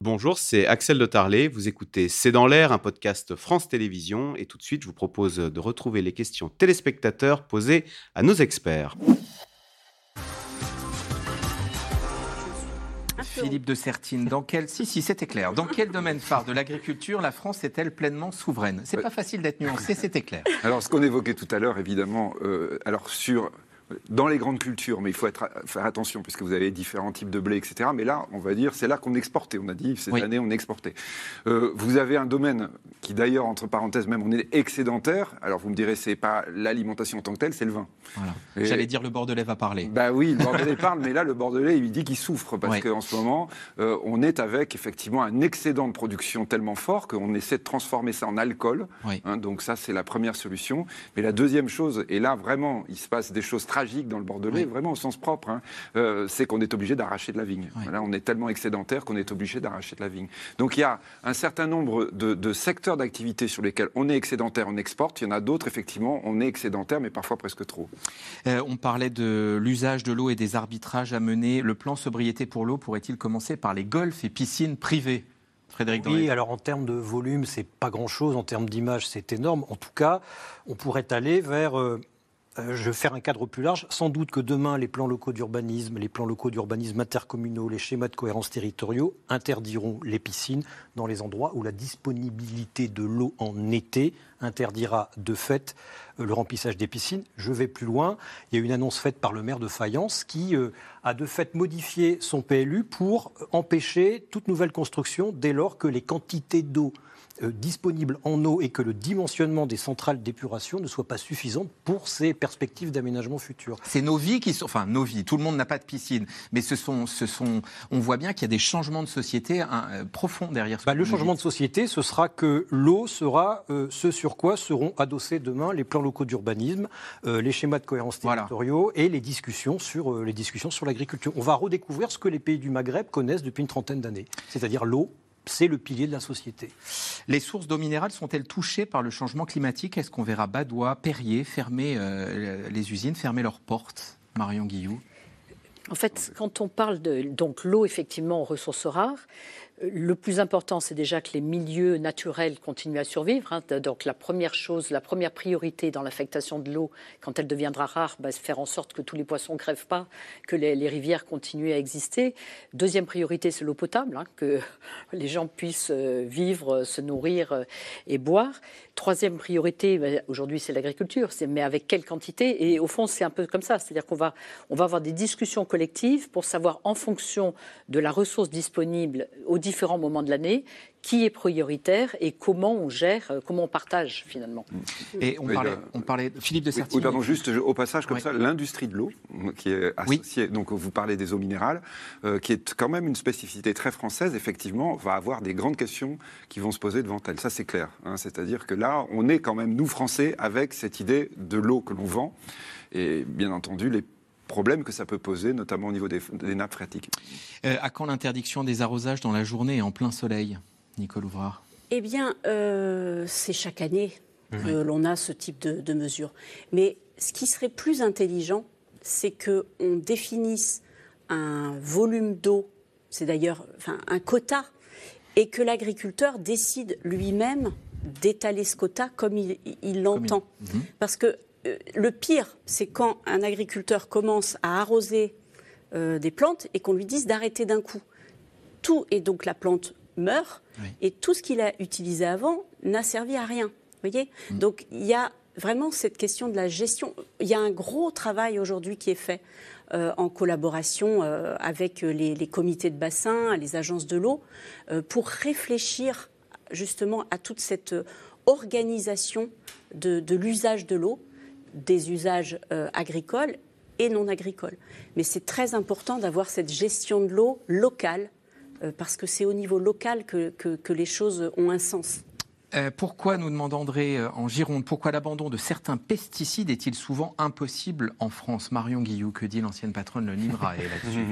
Bonjour, c'est Axel de Tarlet. Vous écoutez C'est dans l'air, un podcast France Télévisions. Et tout de suite, je vous propose de retrouver les questions téléspectateurs posées à nos experts. Philippe de Sertine, dans quel si si c'était clair. Dans quel domaine phare de l'agriculture la France est-elle pleinement souveraine? C'est pas facile d'être nuancé, c'était clair. Alors ce qu'on évoquait tout à l'heure, évidemment, euh, alors sur dans les grandes cultures, mais il faut être, faire attention puisque vous avez différents types de blé, etc. Mais là, on va dire, c'est là qu'on exportait. On a dit cette année, on exportait. Euh, vous avez un domaine qui, d'ailleurs, entre parenthèses, même, on est excédentaire. Alors vous me direz, c'est pas l'alimentation en tant que telle, c'est le vin. Voilà. J'allais dire le Bordelais va parler. Bah oui, le Bordelais parle, mais là, le Bordelais, il dit qu'il souffre parce qu'en ce moment, euh, on est avec effectivement un excédent de production tellement fort qu'on essaie de transformer ça en alcool. Hein, donc ça, c'est la première solution. Mais la deuxième chose, et là vraiment, il se passe des choses très tragique dans le Bordelais, vraiment au sens propre, hein, euh, c'est qu'on est obligé d'arracher de la vigne. on est tellement excédentaire qu'on est obligé d'arracher de la vigne. Donc il y a un certain nombre de, secteurs d'activité sur lesquels on est excédentaire, on exporte. Il y en a d'autres, effectivement, on est excédentaire, mais parfois presque trop. Euh, on parlait de l'usage de l'eau et des arbitrages à mener. Le plan sobriété pour l'eau pourrait-il commencer par les golfs et piscines privées Frédéric oui, alors en termes de volume, c'est pas grand-chose. En termes d'image, c'est énorme. En tout cas, on pourrait aller vers euh, je vais faire un cadre plus large. Sans doute que demain, les plans locaux d'urbanisme, les plans locaux d'urbanisme intercommunaux, les schémas de cohérence territoriaux interdiront les piscines dans les endroits où la disponibilité de l'eau en été interdira de fait euh, le remplissage des piscines. Je vais plus loin. Il y a une annonce faite par le maire de Fayence qui euh, a de fait modifié son PLU pour empêcher toute nouvelle construction dès lors que les quantités d'eau euh, disponible en eau et que le dimensionnement des centrales d'épuration ne soit pas suffisant pour ces perspectives d'aménagement futur. C'est nos vies qui sont, enfin nos vies, tout le monde n'a pas de piscine, mais ce sont, ce sont, on voit bien qu'il y a des changements de société hein, euh, profonds derrière. Ce bah, le changement de société, ce sera que l'eau sera euh, ce sur quoi seront adossés demain les plans locaux d'urbanisme, les schémas de cohérence territoriaux et les discussions sur les discussions sur l'agriculture. On va redécouvrir ce que les pays du Maghreb connaissent depuis une trentaine d'années, c'est-à-dire l'eau c'est le pilier de la société. Les sources d'eau minérale sont-elles touchées par le changement climatique? Est-ce qu'on verra Badois, Perrier fermer euh, les usines, fermer leurs portes? Marion Guillou. En fait, quand on parle de donc l'eau effectivement aux ressources rares, le plus important, c'est déjà que les milieux naturels continuent à survivre. Hein. Donc la première chose, la première priorité dans l'affectation de l'eau, quand elle deviendra rare, bah, faire en sorte que tous les poissons ne crèvent pas, que les, rivières continuent à exister. Deuxième priorité, c'est l'eau potable, hein, que les gens puissent euh, vivre, se nourrir euh, et boire. Troisième priorité, bah, aujourd'hui, c'est l'agriculture, mais avec quelle quantité? Et au fond, c'est un peu comme ça, c'est-à-dire qu'on va, on va avoir des discussions collectives pour savoir, en fonction de la ressource disponible aux différents moments de l'année, qui est prioritaire et comment on gère, euh, comment on partage finalement. Et on, parlait, on parlait, Philippe de Sertine. Oui, pardon, juste au passage comme ça, l'industrie de l'eau, qui est associée, donc vous parlez des eaux minérales, euh, qui est quand même une spécificité très française, effectivement, va avoir des grandes questions qui vont se poser devant elle. Ça, c'est clair. Hein. C'est-à-dire que là, on est quand même, nous, Français, avec cette idée de l'eau que l'on vend. Et bien entendu, les problèmes que ça peut poser, notamment au niveau des, nappes phréatiques. Euh, à quand l'interdiction des arrosages dans la journée et en plein soleil Nicole Ouvrard? Eh bien, euh, c'est chaque année que l'on a ce type de, mesures. Mais ce qui serait plus intelligent, c'est qu'on définisse un volume d'eau, c'est d'ailleurs enfin, un quota, et que l'agriculteur décide lui-même d'étaler ce quota comme il l'entend. Mhm. Parce que le pire, c'est quand un agriculteur commence à arroser euh, des plantes et qu'on lui dise d'arrêter d'un coup. Tout, et donc la plante meurt, et tout ce qu'il a utilisé avant n'a servi à rien. voyez? Mm. Donc il y a vraiment cette question de la gestion. Il y a un gros travail aujourd'hui qui est fait euh, en collaboration avec les, comités de bassin, les agences de l'eau, pour réfléchir justement à toute cette organisation de l'usage de l'eau des usages euh, agricoles et non agricoles. Mais c'est très important d'avoir cette gestion de l'eau locale, euh, parce que c'est au niveau local que, que, les choses ont un sens. Euh, pourquoi, nous demande André en Gironde, pourquoi l'abandon de certains pesticides est-il souvent impossible en France? Marion Guillou, que dit l'ancienne patronne le NIMRA là-dessus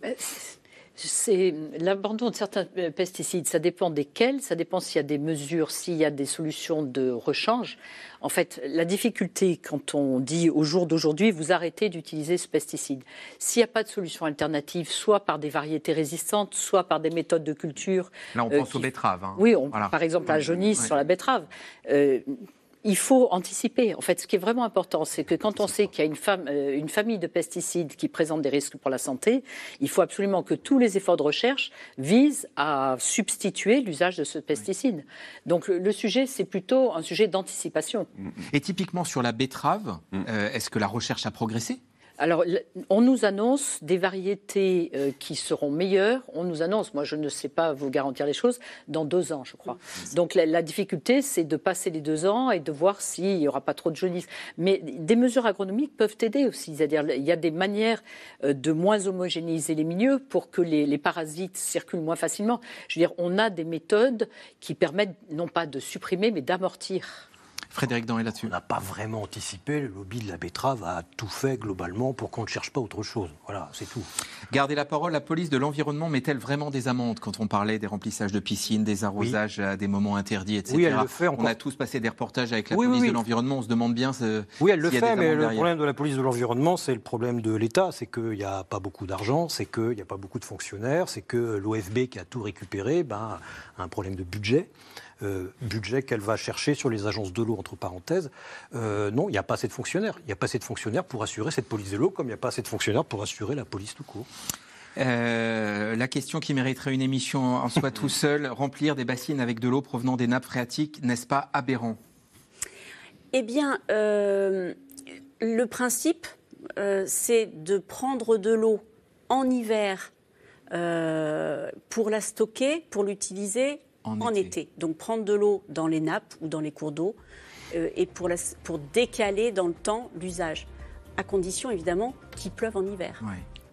c'est l'abandon de certains euh, pesticides. Ça dépend desquels, ça dépend s'il y a des mesures, s'il y a des solutions de rechange. En fait, la difficulté quand on dit au jour d'aujourd'hui, vous arrêtez d'utiliser ce pesticide. S'il n'y a pas de solution alternative, soit par des variétés résistantes, soit par des méthodes de culture. Là, on pense aux betteraves. Hein. Oui, par exemple la jaunisse sur la betterave. Euh, il faut anticiper. En fait, ce qui est vraiment important, c'est que quand on sait qu'il y a une, femme, euh, une famille de pesticides qui présentent des risques pour la santé, il faut absolument que tous les efforts de recherche visent à substituer l'usage de ce pesticide. Donc le, sujet, c'est plutôt un sujet d'anticipation. Et typiquement sur la betterave, mm. euh, est-ce que la recherche a progressé? Alors, on nous annonce des variétés euh, qui seront meilleures. On nous annonce, moi je ne sais pas vous garantir les choses, dans deux ans, je crois. Donc la, difficulté, c'est de passer les deux ans et de voir s'il n'y aura pas trop de jaunisse. Mais des mesures agronomiques peuvent aider aussi. C'est-à-dire, il y a des manières euh, de moins homogénéiser les milieux pour que les, les parasites circulent moins facilement. Je veux dire, on a des méthodes qui permettent non pas de supprimer, mais d'amortir. Frédéric Dans là-dessus. On n'a pas vraiment anticipé. Le lobby de la betterave a tout fait globalement pour qu'on ne cherche pas autre chose. Voilà, c'est tout. Gardez la parole. La police de l'environnement met-elle vraiment des amendes quand on parlait des remplissages de piscines, des arrosages à des moments interdits, etc. Oui, elle le fait. On a tous passé des reportages avec la police de l'environnement. On se demande bien. Oui, elle le fait, mais le problème de la police de l'environnement, c'est le problème de l'État. C'est qu'il n'y a pas beaucoup d'argent, c'est qu'il n'y a pas beaucoup de fonctionnaires, c'est que l'OFB qui a tout récupéré ben, a un problème de budget. Euh, budget qu'elle va chercher sur les agences de l'eau, entre parenthèses. Euh, non, il n'y a pas assez de fonctionnaires. Il n'y a pas assez de fonctionnaires pour assurer cette police de l'eau, comme il n'y a pas assez de fonctionnaires pour assurer la police tout court. Euh, la question qui mériterait une émission en soi tout seul, remplir des bassines avec de l'eau provenant des nappes phréatiques, n'est-ce pas aberrant? Eh bien, le principe, c'est de prendre de l'eau en hiver pour la stocker, pour l'utiliser en, été. Donc prendre de l'eau dans les nappes ou dans les cours d'eau euh, et pour, pour décaler dans le temps l'usage, à condition évidemment qu'il pleuve en hiver.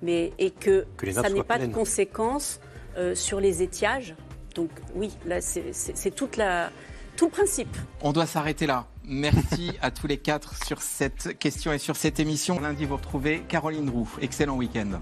Mais, et que, ça n'ait pas de conséquences euh, sur les étiages. Donc oui, là c'est toute la, tout le principe. On doit s'arrêter là. Merci à tous les quatre sur cette question et sur cette émission. Lundi, vous retrouvez Caroline Roux. Excellent week-end.